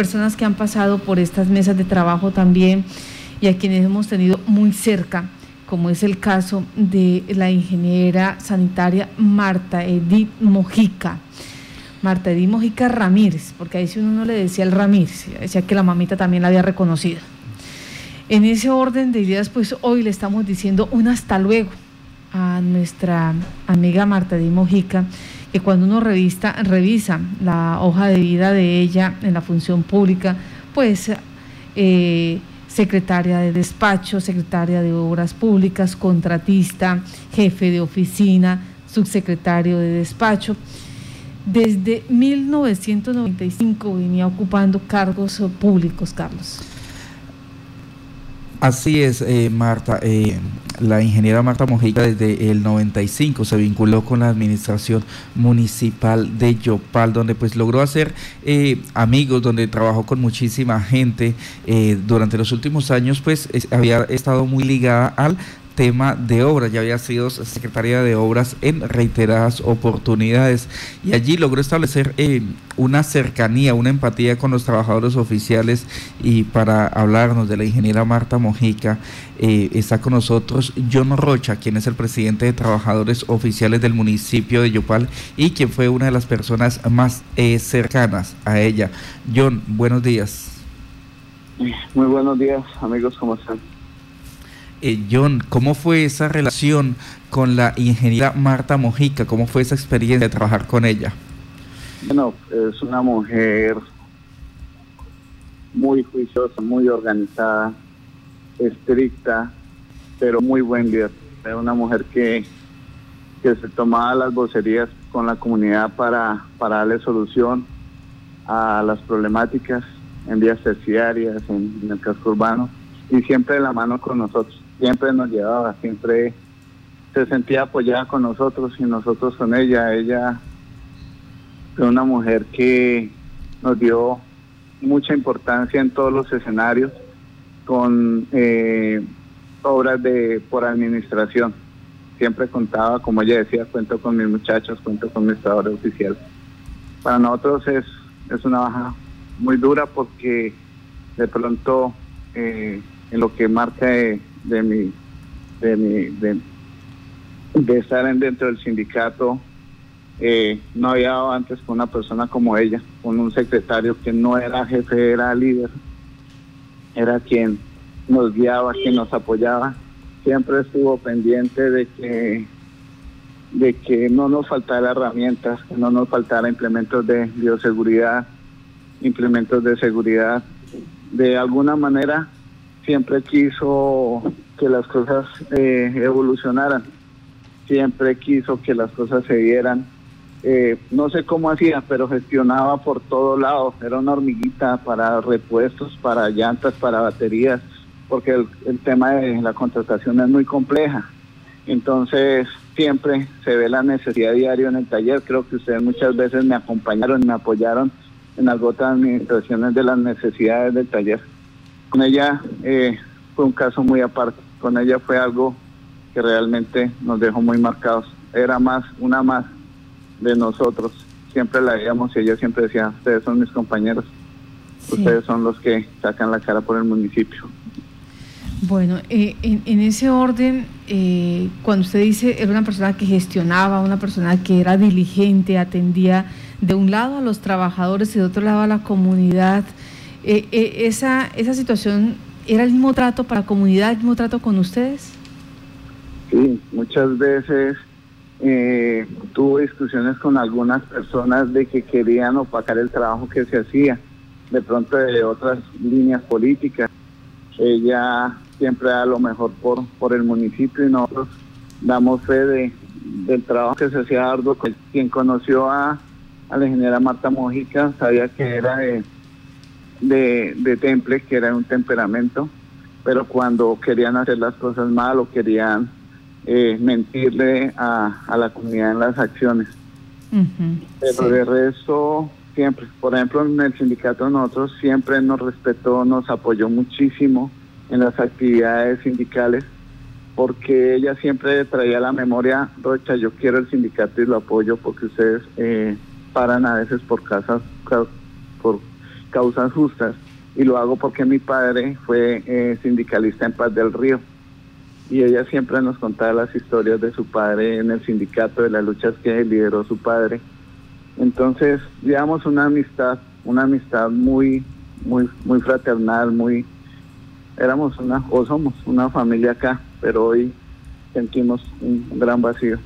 personas que han pasado por estas mesas de trabajo también y a quienes hemos tenido muy cerca, como es el caso de la ingeniera sanitaria Marta Edith Mojica. Marta Edith Mojica Ramírez, porque ahí si uno no le decía el Ramírez, decía que la mamita también la había reconocido. En ese orden de ideas, pues hoy le estamos diciendo un hasta luego a nuestra amiga Marta Edith Mojica, que cuando uno revista, revisa la hoja de vida de ella en la función pública, pues eh, secretaria de despacho, secretaria de obras públicas, contratista, jefe de oficina, subsecretario de despacho. Desde 1995 venía ocupando cargos públicos, Carlos. Así es, eh, Marta. Eh, la ingeniera Marta Mojica desde el 95 se vinculó con la administración municipal de Yopal, donde pues logró hacer eh, amigos, donde trabajó con muchísima gente. durante los últimos años pues había estado muy ligada al tema de obras, ya había sido secretaria de obras en reiteradas oportunidades y allí logró establecer eh, una cercanía, una empatía con los trabajadores oficiales y para hablarnos de la ingeniera Marta Mojica eh, está con nosotros John Rocha, quien es el presidente de trabajadores oficiales del municipio de Yopal y quien fue una de las personas más eh, cercanas a ella. John, buenos días. Muy buenos días, amigos, ¿cómo están? Eh, John, ¿cómo fue esa relación con la ingeniera Marta Mojica? ¿Cómo fue esa experiencia de trabajar con ella? Bueno, es una mujer muy juiciosa, muy organizada, estricta, pero muy buen líder. Es una mujer que, que se tomaba las vocerías con la comunidad para, para darle solución a las problemáticas en vías terciarias, en el casco urbano, y siempre de la mano con nosotros siempre nos llevaba, siempre se sentía apoyada con nosotros y nosotros con ella. Ella fue una mujer que nos dio mucha importancia en todos los escenarios con eh, obras de por administración. Siempre contaba, como ella decía, cuento con mis muchachos, cuento con mi estador oficial. Para nosotros es, es una baja muy dura porque de pronto eh, en lo que marca de mi, de mi, de, estar dentro del sindicato. Eh, no había dado antes con una persona como ella, con un secretario que no era jefe, era líder, era quien nos guiaba, quien nos apoyaba. Siempre estuvo pendiente de que de que no nos faltara herramientas, que no nos faltara implementos de bioseguridad, implementos de seguridad. De alguna manera siempre quiso que las cosas eh, evolucionaran, siempre quiso que las cosas se dieran. Eh, no sé cómo hacía, pero gestionaba por todos lados. Era una hormiguita para repuestos, para llantas, para baterías, porque el, tema de la contratación es muy compleja. Entonces, siempre se ve la necesidad diaria en el taller. Creo que ustedes muchas veces me acompañaron me apoyaron en las otras administraciones de las necesidades del taller. Con ella eh, fue un caso muy aparte. Con ella fue algo que realmente nos dejó muy marcados. Era más, una más de nosotros. Siempre la veíamos y ella siempre decía, ustedes son mis compañeros. Ustedes son los que sacan la cara por el municipio. Bueno, eh, en, ese orden, eh, cuando usted dice era una persona que gestionaba, una persona que era diligente, atendía de un lado a los trabajadores y de otro lado a la comunidad, eh, eh, esa, esa situación era el mismo trato para la comunidad, el mismo trato con ustedes? Sí, muchas veces eh, tuve discusiones con algunas personas de que querían opacar el trabajo que se hacía, de pronto de otras líneas políticas. Ella siempre da lo mejor por, por el municipio y nosotros damos fe de, del trabajo que se hacía arduo. Quien conoció a, a la ingeniera Marta Mojica sabía que era de de, de Temple, que era un temperamento, pero cuando querían hacer las cosas mal o querían eh, mentirle a, a, la comunidad en las acciones. pero de resto, siempre, por ejemplo, en el sindicato nosotros siempre nos respetó, nos apoyó muchísimo en las actividades sindicales, porque ella siempre traía la memoria, Rocha, yo quiero el sindicato y lo apoyo porque ustedes eh, paran a veces por casas, por causas justas y lo hago porque mi padre fue eh, sindicalista en Paz del Río y ella siempre nos contaba las historias de su padre en el sindicato, de las luchas que lideró su padre. Entonces, digamos una amistad, una amistad muy, muy, muy fraternal, muy, éramos una, o somos una familia acá, pero hoy sentimos un gran vacío.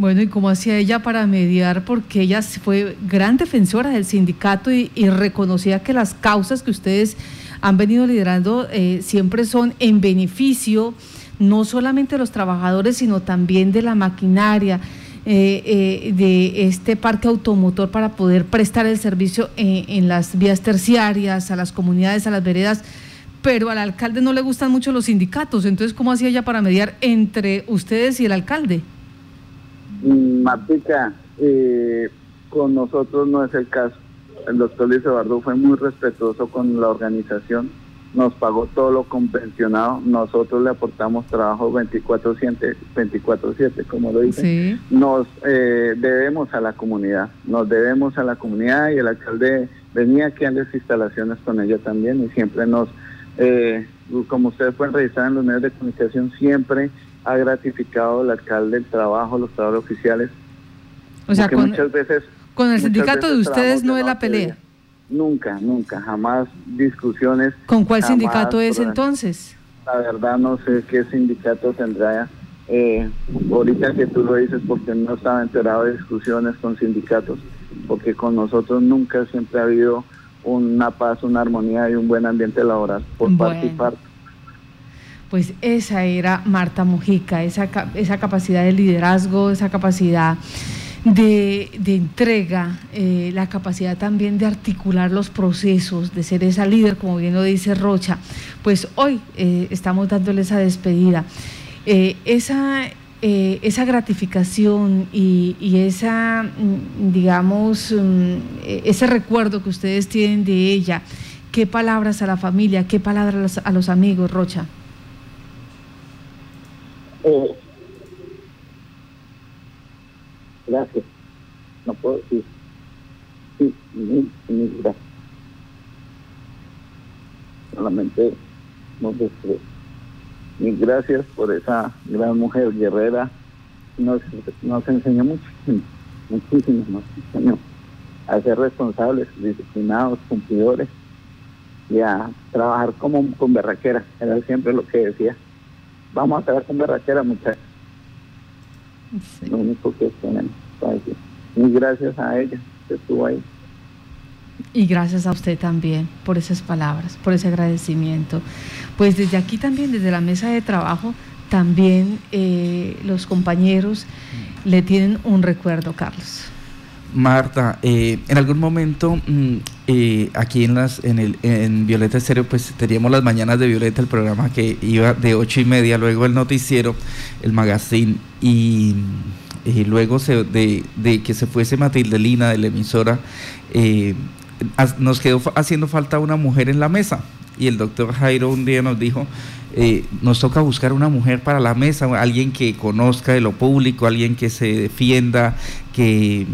Bueno, ¿y cómo hacía ella para mediar? Porque ella fue gran defensora del sindicato y, reconocía que las causas que ustedes han venido liderando eh, siempre son en beneficio no solamente de los trabajadores, sino también de la maquinaria, eh, eh, de este parque automotor para poder prestar el servicio en las vías terciarias, a las comunidades, a las veredas pero al alcalde no le gustan mucho los sindicatos. Entonces, ¿cómo hacía ella para mediar entre ustedes y el alcalde? Martica, eh, con nosotros no es el caso. El doctor Luis Eduardo fue muy respetuoso con la organización, nos pagó todo lo convencionado, nosotros le aportamos trabajo 24-7, 24 como lo dice. Nos eh, debemos a la comunidad, nos debemos a la comunidad y el alcalde venía aquí a las instalaciones con ella también y siempre nos, eh, como ustedes pueden revisar en los medios de comunicación, siempre ha gratificado el alcalde el trabajo, los trabajos oficiales. O sea, con, muchas veces, con el sindicato de ustedes no es la pelea. Nunca, nunca, jamás discusiones. ¿Con cuál sindicato es entonces? La verdad no sé qué sindicato tendrá. Eh, ahorita que tú lo dices porque no estaba enterado de discusiones con sindicatos, porque con nosotros nunca siempre ha habido una paz, una armonía y un buen ambiente laboral por parte y parte pues esa era Marta Mujica, esa, esa capacidad de liderazgo, esa capacidad de, entrega, eh, la capacidad también de articular los procesos, de ser esa líder, como bien lo dice Rocha. Pues hoy eh, estamos dándole esa despedida. Eh, esa, esa gratificación y, esa, mm, digamos, mm, ese recuerdo que ustedes tienen de ella, ¿qué palabras a la familia, qué palabras a los amigos, Rocha? Eh, gracias. No puedo decir. Sí, mil, gracias. Solamente nos mil gracias por esa gran mujer guerrera. Nos, nos enseñó mucho, muchísimo nos enseñó a ser responsables, disciplinados, cumplidores y a trabajar como con berraquera. Era siempre lo que decía vamos a quedar con berrachera, muchachos. Lo único que tenemos Y gracias a ella que estuvo ahí. Y gracias a usted también por esas palabras, por ese agradecimiento. Pues desde aquí también, desde la mesa de trabajo, también eh, los compañeros le tienen un recuerdo, Carlos. Marta, eh, en algún momento mm, eh, aquí en las en el en Violeta Estéreo pues teníamos las mañanas de Violeta el programa que iba de ocho y media luego el noticiero el magazine y, luego de, que se fuese Matilde Lina de la emisora eh, nos quedó haciendo falta una mujer en la mesa. Y el doctor Jairo un día nos dijo nos toca buscar una mujer para la mesa, alguien que conozca de lo público, alguien que se defienda, que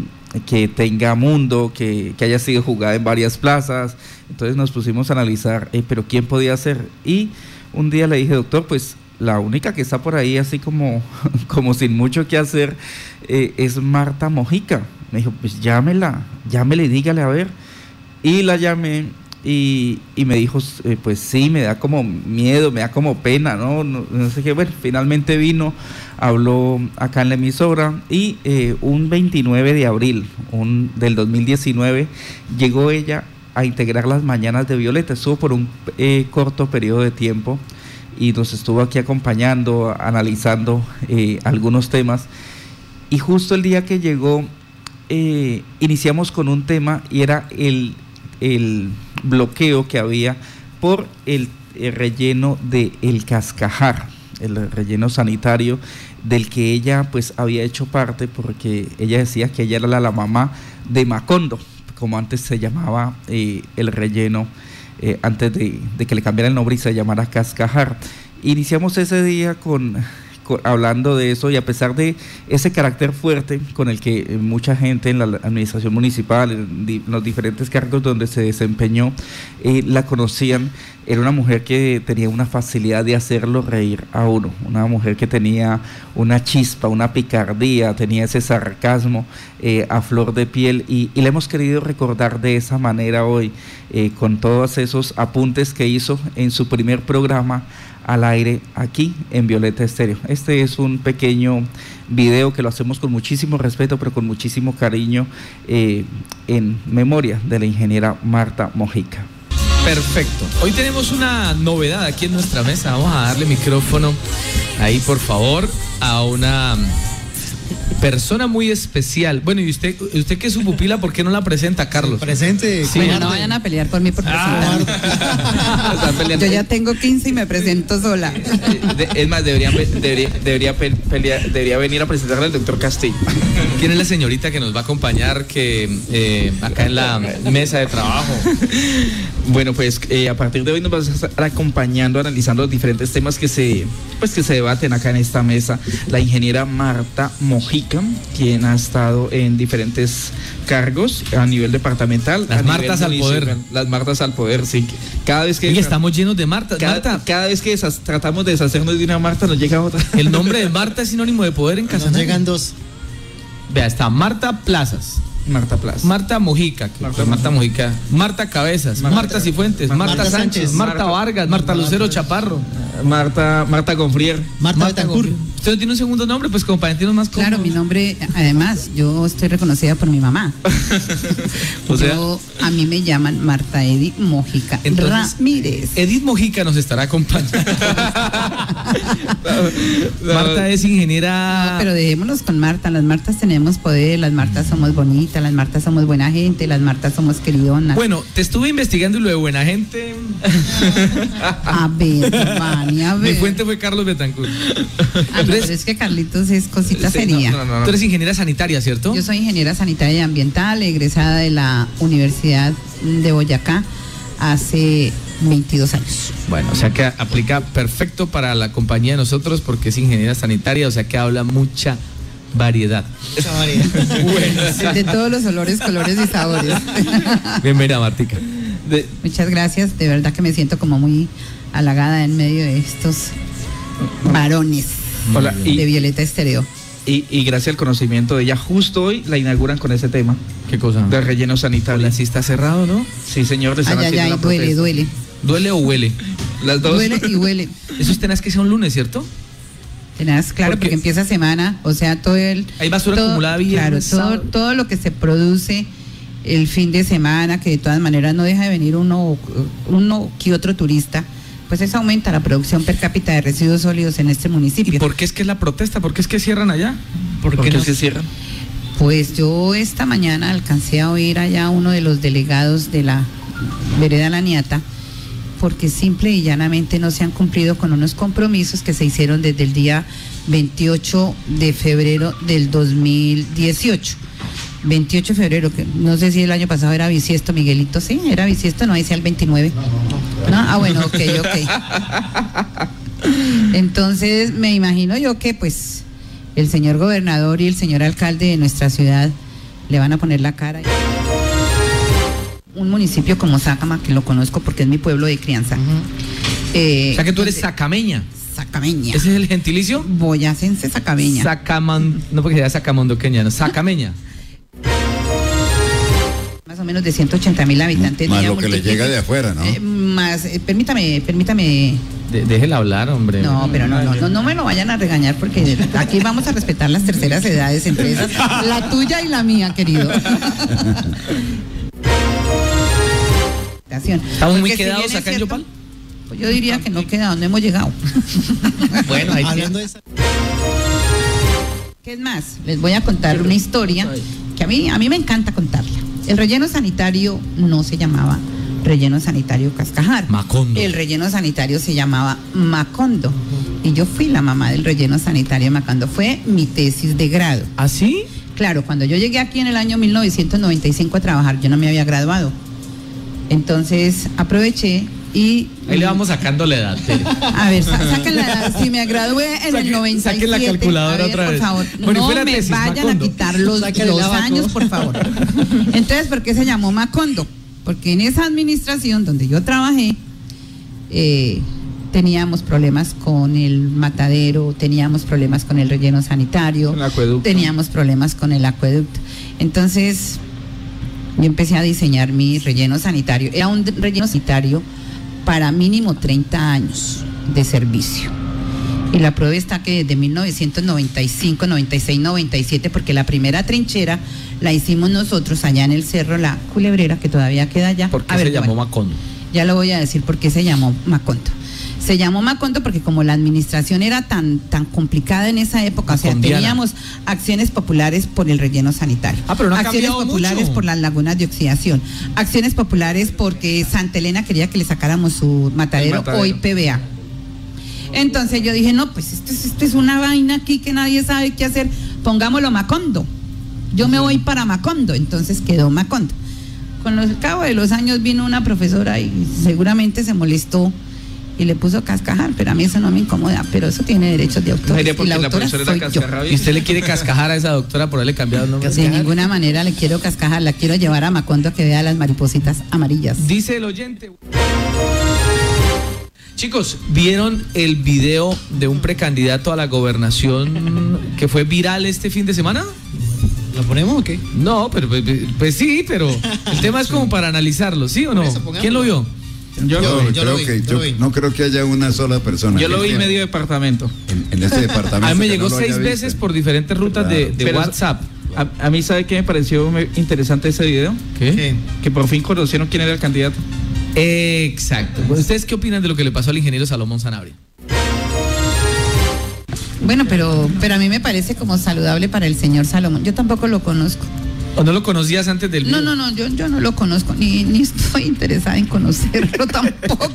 que tenga mundo, que, haya sido jugada en varias plazas. Entonces nos pusimos a analizar, eh, pero ¿quién podía ser? Y un día le dije, doctor, pues la única que está por ahí así como, como sin mucho que hacer eh, es Marta Mojica. Me dijo, pues llámela, llámele dígale a ver. Y la llamé y, me dijo, eh, pues sí, me da como miedo, me da como pena, ¿no? No, sé qué, bueno, finalmente vino, habló acá en la emisora y eh, un 29 de abril un, del 2019 llegó ella a integrar las mañanas de Violeta, estuvo por un eh, corto periodo de tiempo y nos estuvo aquí acompañando, analizando algunos temas. Y justo el día que llegó iniciamos con un tema y era el el bloqueo que había por el, relleno de El Cascajar, el relleno sanitario del que ella pues había hecho parte porque ella decía que ella era la, mamá de Macondo, como antes se llamaba eh, el relleno, eh, antes de, que le cambiara el nombre y se llamara Cascajar. Iniciamos ese día con, hablando de eso y a pesar de ese carácter fuerte con el que eh, mucha gente en la administración municipal, en, los diferentes cargos donde se desempeñó, eh, la conocían, era una mujer que tenía una facilidad de hacerlo reír a uno, una mujer que tenía una chispa, una picardía, tenía ese sarcasmo eh, a flor de piel y, le hemos querido recordar de esa manera hoy, con todos esos apuntes que hizo en su primer programa al aire aquí en Violeta Estéreo. Este es un pequeño video que lo hacemos con muchísimo respeto, pero con muchísimo cariño eh, en memoria de la ingeniera Marta Mojica. Perfecto. Hoy tenemos una novedad aquí en nuestra mesa. Vamos a darle micrófono ahí, por favor, a una persona muy especial. Bueno, y usted, usted que es su pupila, ¿por qué no la presenta, Carlos? Presente. Sí. Bueno, no vayan a pelear por mí por ah. Yo ya tengo 15 y me presento sola. es más, debería, debería, debería venir a presentarle al doctor Castillo. ¿Quién es la señorita que nos va a acompañar que eh, acá en la mesa de trabajo? Bueno, pues eh, a partir de hoy nos vas a estar acompañando, analizando los diferentes temas que se, pues, que se debaten acá en esta mesa. La ingeniera Marta Mojica, quien ha estado en diferentes cargos a nivel departamental. Las Martas al poder. Las Martas al poder, sí. Cada vez que... Y estamos llenos de Martas. Cada, cada vez que tratamos de deshacernos de una Marta, nos llega otra. El nombre de Marta es sinónimo de poder en casa. Nos llegan dos. Vea, está Marta Plazas. Marta Plaza. Marta Mojica. Marta, Marta Mojica. Marta Cabezas. Marta, Cifuentes. Marta, Sánchez. Marta, Vargas. Marta Lucero Chaparro. Marta, Marta Confrier. Marta, Marta ¿Usted no tiene un segundo nombre? Pues como para más cómodos. Claro, mi nombre, además, yo estoy reconocida por mi mamá. o sea, a mí me llaman Marta Edith Mojica Ramírez. Edith Mojica nos estará acompañando. Marta es ingeniera. pero dejémonos con Marta. Las Martas tenemos poder, las Martas somos bonitas, las Martas somos buena gente, las Martas somos queridonas. Bueno, te estuve investigando y lo de buena gente. a ver, a ver. Mi fuente fue Carlos Betancourt. Ah, pero es que Carlitos es cosita seria. Tú eres ingeniera sanitaria, ¿cierto? Yo soy ingeniera sanitaria y ambiental, egresada de la Universidad de Boyacá hace 22 años. Bueno, o sea que aplica perfecto para la compañía de nosotros porque es ingeniera sanitaria, o sea que habla mucha variedad. Mucha variedad. De todos los olores, colores y sabores. Bienvenida, Martica. Muchas gracias, de verdad que me siento como muy halagada en medio de estos varones de Violeta Estéreo. Y, gracias al conocimiento de ella, justo hoy la inauguran con ese tema. ¿Qué cosa? De relleno sanitario. sí está cerrado, ¿no? Sí, señor. Ay, ay, ay, duele, duele. ¿Duele o huele? Las dos. Duele y huele. Eso es tenaz que sea un lunes, ¿cierto? Tenaz, claro, porque, empieza semana, o sea, todo el... Hay basura acumulada Claro, todo, todo lo que se produce el fin de semana, que de todas maneras no deja de venir uno, uno que otro turista pues eso aumenta la producción per cápita de residuos sólidos en este municipio. ¿Y por qué es que es la protesta? ¿Por qué es que cierran allá? ¿Por, qué, no se cierran? Pues yo esta mañana alcancé a oír allá a uno de los delegados de la vereda La Niata, porque simple y llanamente no se han cumplido con unos compromisos que se hicieron desde el día 28 de febrero del 2018 28 de febrero, que no sé si el año pasado era bisiesto, Miguelito, sí, era bisiesto, no, decía el 29. No, ah, bueno, ok, ok. Entonces, me imagino yo que pues el señor gobernador y el señor alcalde de nuestra ciudad le van a poner la cara. Un municipio como Sácama, que lo conozco porque es mi pueblo de crianza. Eh, o sea que tú eres sacameña. Sacameña. ¿Ese es el gentilicio? Boyacense Sacameña. Sacaman, no porque sea sacamondoqueña, no, sacameña más o menos de 180 mil habitantes. Más lo que le llega de afuera, ¿no? Eh, más, eh, permítame, permítame. déjela hablar, hombre. No, pero no, no, no, no me lo vayan a regañar porque aquí vamos a respetar las terceras edades entre esas, la tuya y la mía, querido. ¿Estamos muy quedados acá en Yopal? Pues yo diría que no queda, no hemos llegado. bueno, ahí Hablando de ¿Qué es más? Les voy a contar una historia que a mí, a mí me encanta contarla. El relleno sanitario no se llamaba relleno sanitario Cascajar. Macondo. El relleno sanitario se llamaba Macondo. Y yo fui la mamá del relleno sanitario Macondo. Fue mi tesis de grado. ¿Ah, sí? Claro, cuando yo llegué aquí en el año 1995 a trabajar, yo no me había graduado. Entonces aproveché, Y Ahí le vamos sacando la edad. Tere. a ver, sa- saquen la edad. Si me gradué en Saquen- el 97. saquen la calculadora ver, otra por vez. favor, Bueno, y no me tesis, vayan Macondo. a quitar los, los años, por favor. Entonces, ¿por qué se llamó Macondo? Porque en esa administración donde yo trabajé, eh, teníamos problemas con el matadero, teníamos problemas con el relleno sanitario, Con el acueducto. teníamos problemas con el acueducto. Entonces, yo empecé a diseñar mi relleno sanitario. Era un relleno sanitario para mínimo 30 años de servicio. Y la prueba está que desde 1995, 96, 97, porque la primera trinchera la hicimos nosotros allá en el cerro La Culebrera, que todavía queda allá. ¿Por qué A se ver, llamó bueno, Macondo? ya lo voy a decir por qué se llamó Macondo. Se llamó Macondo porque como la administración era tan, tan complicada en esa época, o sea, teníamos acciones populares por el relleno sanitario, Ah, pero no acciones populares mucho. por las lagunas de oxidación, acciones populares porque Santa Elena quería que le sacáramos su matadero, matadero. hoy PBA. Entonces yo dije, no, pues esto, es- esto es una vaina aquí que nadie sabe qué hacer, pongámoslo Macondo. Yo me voy para Macondo, entonces quedó Macondo. Con el cabo de los años vino una profesora y seguramente se molestó y le puso cascajar, pero a mí eso no me incomoda, pero eso tiene derechos de autor. Y porque la la autora profesora era soy yo. cascarrabia. ¿Y usted le quiere cascajar a esa doctora por haberle cambiado el nombre? De ninguna manera le quiero cascajar, la quiero llevar a Macondo a que vea las maripositas amarillas. Dice el oyente. Chicos, ¿vieron el video de un precandidato a la gobernación que fue viral este fin de semana? ¿Lo ponemos o qué? No, pero pues, pues sí, pero el tema es como para analizarlo, ¿sí o no? ¿Quién lo vio? Yo, Yo- lo, yo lo creo vi, que yo yo lo vi. no creo que haya una sola persona. yo lo vi esté medio departamento. en, en este departamento. A mí me llegó no seis visto. veces por diferentes rutas de, de Pero- WhatsApp. A, a mí, ¿sabe qué me pareció interesante ese video? ¿Qué? Que por fin conocieron quién era el candidato. Exacto. ¿Ustedes qué opinan de lo que le pasó al ingeniero Salomón Sanabria? Bueno, pero, pero a mí me parece como saludable para el señor Salomón. Yo tampoco lo conozco. ¿O no lo conocías antes del No, video? no, no, yo, yo no lo conozco, ni, ni estoy interesada en conocerlo tampoco.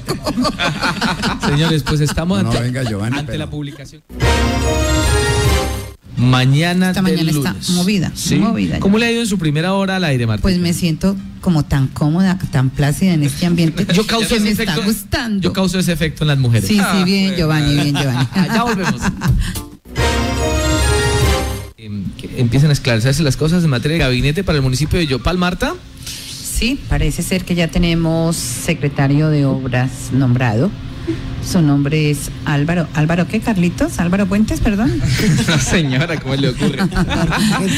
Señores, pues estamos No, ante, venga, Giovanni, ante pero- la publicación. Mañana Esta del mañana está movida, ¿Sí? movida. ¿Cómo le ha ido en su primera hora al aire, Martín? Pues me siento como tan cómoda, tan plácida en este ambiente. yo causo que ese me efecto, está gustando. Yo causo ese efecto en las mujeres. Sí, Ah, sí, bien, Giovanni, bien, Giovanni. Ah, ya volvemos. Em, empiezan a esclarecerse las cosas en materia de gabinete para el municipio de Yopal, Marta. Sí, parece ser que ya tenemos secretario de obras nombrado. Su nombre es Álvaro. ¿Álvaro qué, Carlitos? ¿Álvaro Puentes, perdón? No, señora, ¿cómo le ocurre?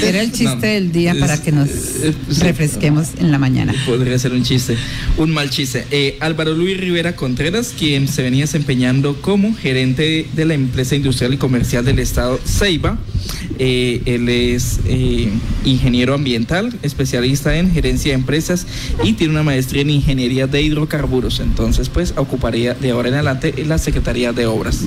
Era el chiste No, del día para que nos es- refresquemos en la mañana. Podría ser un chiste, un mal chiste. Eh, Álvaro Luis Rivera Contreras, quien se venía desempeñando como gerente de la empresa industrial y comercial del estado Ceiba. Eh, él es eh, ingeniero ambiental, especialista en gerencia de empresas y tiene una maestría en ingeniería de hidrocarburos. Entonces, pues, ocuparía de ahora en adelante la Secretaría de Obras.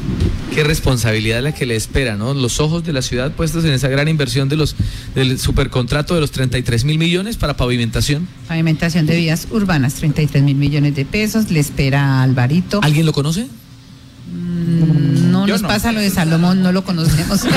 Qué responsabilidad la que le espera, ¿no? Los ojos de la ciudad puestos en esa gran inversión de los del supercontrato de los 33 mil millones para pavimentación. Pavimentación de vías urbanas, 33 mil millones de pesos. Le espera a Alvarito. ¿Alguien lo conoce? Mm, No Yo nos no. pasa lo de Salomón, no lo conocemos.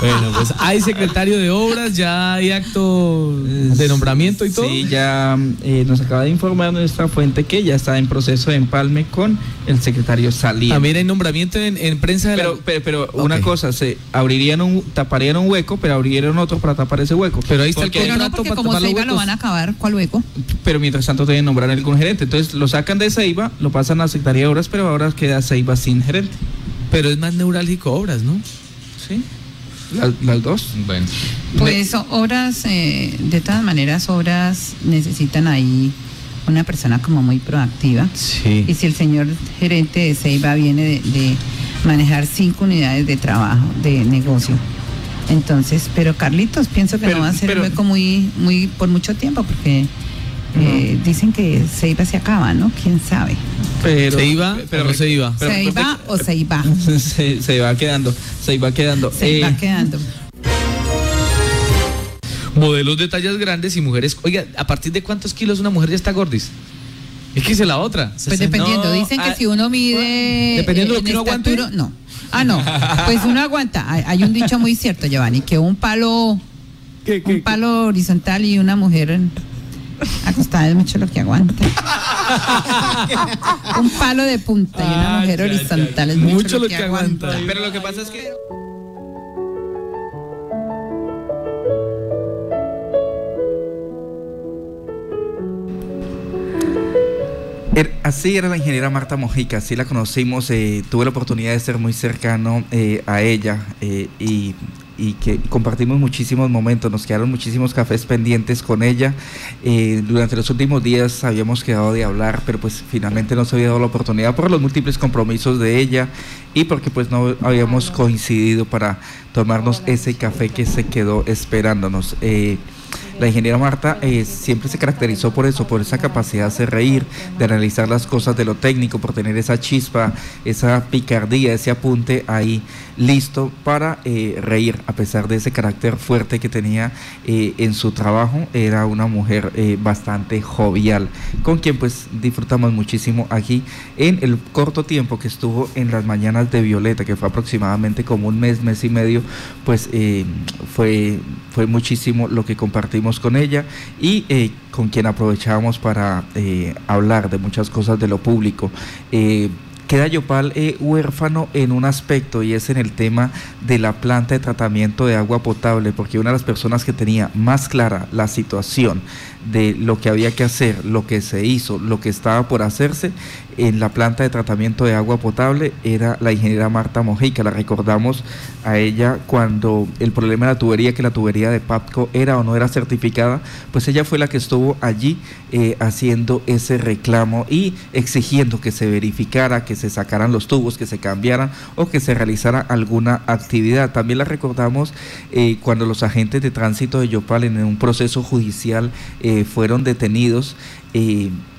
Bueno, pues hay secretario de obras, ya hay acto de nombramiento y todo. Sí, ya eh, nos acaba de informar nuestra fuente que ya está en proceso de empalme con el secretario Salía. También hay nombramiento en, en prensa de la- Pero, pero, pero una cosa, se abrirían un, taparían un hueco, pero abrirían otro para tapar ese hueco. Pero ahí está el Porque- Pero no, contrato porque para como tapar los Ceiba lo van a acabar, ¿cuál hueco? pero mientras tanto deben nombrar algún gerente. Entonces lo sacan de Ceiba, lo pasan a la Secretaría de Obras, pero ahora queda Ceiba sin gerente. Pero es más neurálgico obras, ¿no? ¿Sí? Las, las dos. Bueno. Pues obras, eh, de todas maneras, obras necesitan ahí una persona como muy proactiva. Sí. Y si el señor gerente de Ceiba viene de, de manejar cinco unidades de trabajo, de negocio. Entonces, pero Carlitos, pienso que Pero- no va a ser pero- un hueco muy, muy, por mucho tiempo, porque eh, dicen que Ceiba se acaba, ¿no? ¿Quién sabe? Pero, ¿Se iba o no se iba? pero- ¿Ceiba o Ceiba? se, se va quedando, se va quedando. Se va Eh, quedando. Modelos de tallas grandes y mujeres. Oiga, ¿a partir de cuántos kilos una mujer ya está gordis? Es que es la otra. Pues dependiendo, No, dicen que ah, si uno mide. dependiendo de lo en que uno aguante. No. Ah, no. Pues uno aguanta. Hay, hay un dicho muy cierto, Giovanni, que un palo. Un palo horizontal y una mujer Acostada es mucho lo que aguanta. Un palo de punta y una Ah, mujer horizontal ya. es mucho, lo que, aguanta. Pero lo que pasa es que. Er- Así era la ingeniera Marta Mojica, así la conocimos, eh, tuve la oportunidad de ser muy cercano eh, a ella eh, y, y que compartimos muchísimos momentos, nos quedaron muchísimos cafés pendientes con ella. Eh, durante los últimos días habíamos quedado de hablar, pero pues finalmente no se había dado la oportunidad por los múltiples compromisos de ella y porque pues no habíamos coincidido para tomarnos ese café que se quedó esperándonos. Eh, la ingeniera Marta eh, siempre se caracterizó por eso, por esa capacidad de hacer reír, de analizar las cosas de lo técnico, por tener esa chispa, esa picardía, ese apunte ahí listo para eh, reír, a pesar de ese carácter fuerte que tenía eh, en su trabajo. Era una mujer bastante jovial, con quien pues disfrutamos muchísimo aquí en el corto tiempo que estuvo en las mañanas de Violeta, que fue aproximadamente como un mes, mes y medio, pues fue, fue muchísimo lo que compartimos con ella y eh, con quien aprovechábamos para eh, hablar de muchas cosas de lo público. Eh, queda Yopal eh, huérfano en un aspecto y es en el tema de la planta de tratamiento de agua potable, porque una de las personas que tenía más clara la situación de lo que había que hacer, lo que se hizo, lo que estaba por hacerse en la planta de tratamiento de agua potable era la ingeniera Marta Mojica. La recordamos a ella cuando el problema de la tubería, que la tubería de PAPCO era o no era certificada, pues ella fue la que estuvo allí eh, haciendo ese reclamo y exigiendo que se verificara, que se sacaran los tubos, que se cambiaran o que se realizara alguna actividad. También la recordamos eh, cuando los agentes de tránsito de Yopal en un proceso judicial eh, fueron detenidos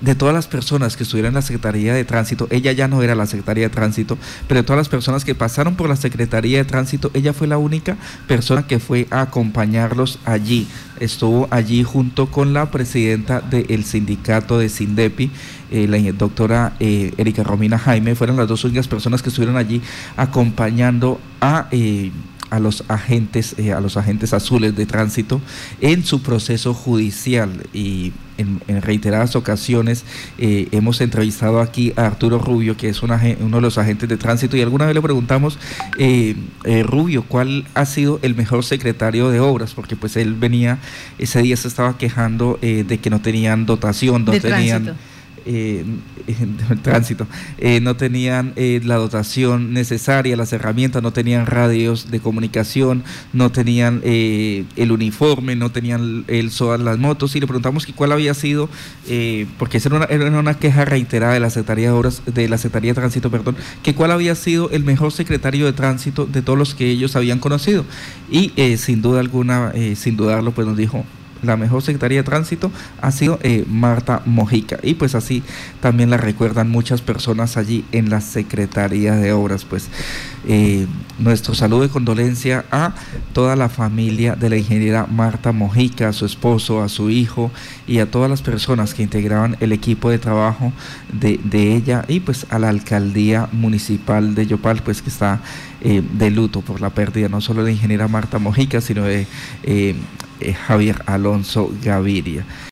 de todas las personas que estuvieron en la Secretaría de Tránsito, ella ya no era la Secretaría de Tránsito, pero de todas las personas que pasaron por la Secretaría de Tránsito, ella fue la única persona que fue a acompañarlos allí. Estuvo allí junto con la presidenta del sindicato de Sindepi, eh, la doctora eh, Erika Romina Jaime, fueron las dos únicas personas que estuvieron allí acompañando a... Eh, a los agentes a los agentes azules de tránsito en su proceso judicial y en, en reiteradas ocasiones eh, hemos entrevistado aquí a Arturo Rubio que es un agen- uno de los agentes de tránsito y alguna vez le preguntamos eh, eh, Rubio cuál ha sido el mejor secretario de obras porque pues él venía ese día se estaba quejando eh, de que no tenían dotación no De tenían tránsito. Eh, el tránsito, eh, no tenían eh, la dotación necesaria, las herramientas, no tenían radios de comunicación, no tenían eh, el uniforme, no tenían el SOA en las motos y le preguntamos que cuál había sido, eh, porque esa era una, queja reiterada de la Secretaría de Obras, de la Secretaría de Tránsito, perdón, que cuál había sido el mejor secretario de tránsito de todos los que ellos habían conocido. Y eh, sin duda alguna, sin dudarlo, pues nos dijo la mejor secretaría de tránsito ha sido eh, Marta Mojica. Y pues así también la recuerdan muchas personas allí en la Secretaría de Obras. Pues eh, nuestro saludo de condolencia a toda la familia de la ingeniera Marta Mojica, a su esposo, a su hijo y a todas las personas que integraban el equipo de trabajo de, ella y pues a la alcaldía municipal de Yopal pues que está eh, de luto por la pérdida no solo de la ingeniera Marta Mojica sino de Javier Alonso Gaviria.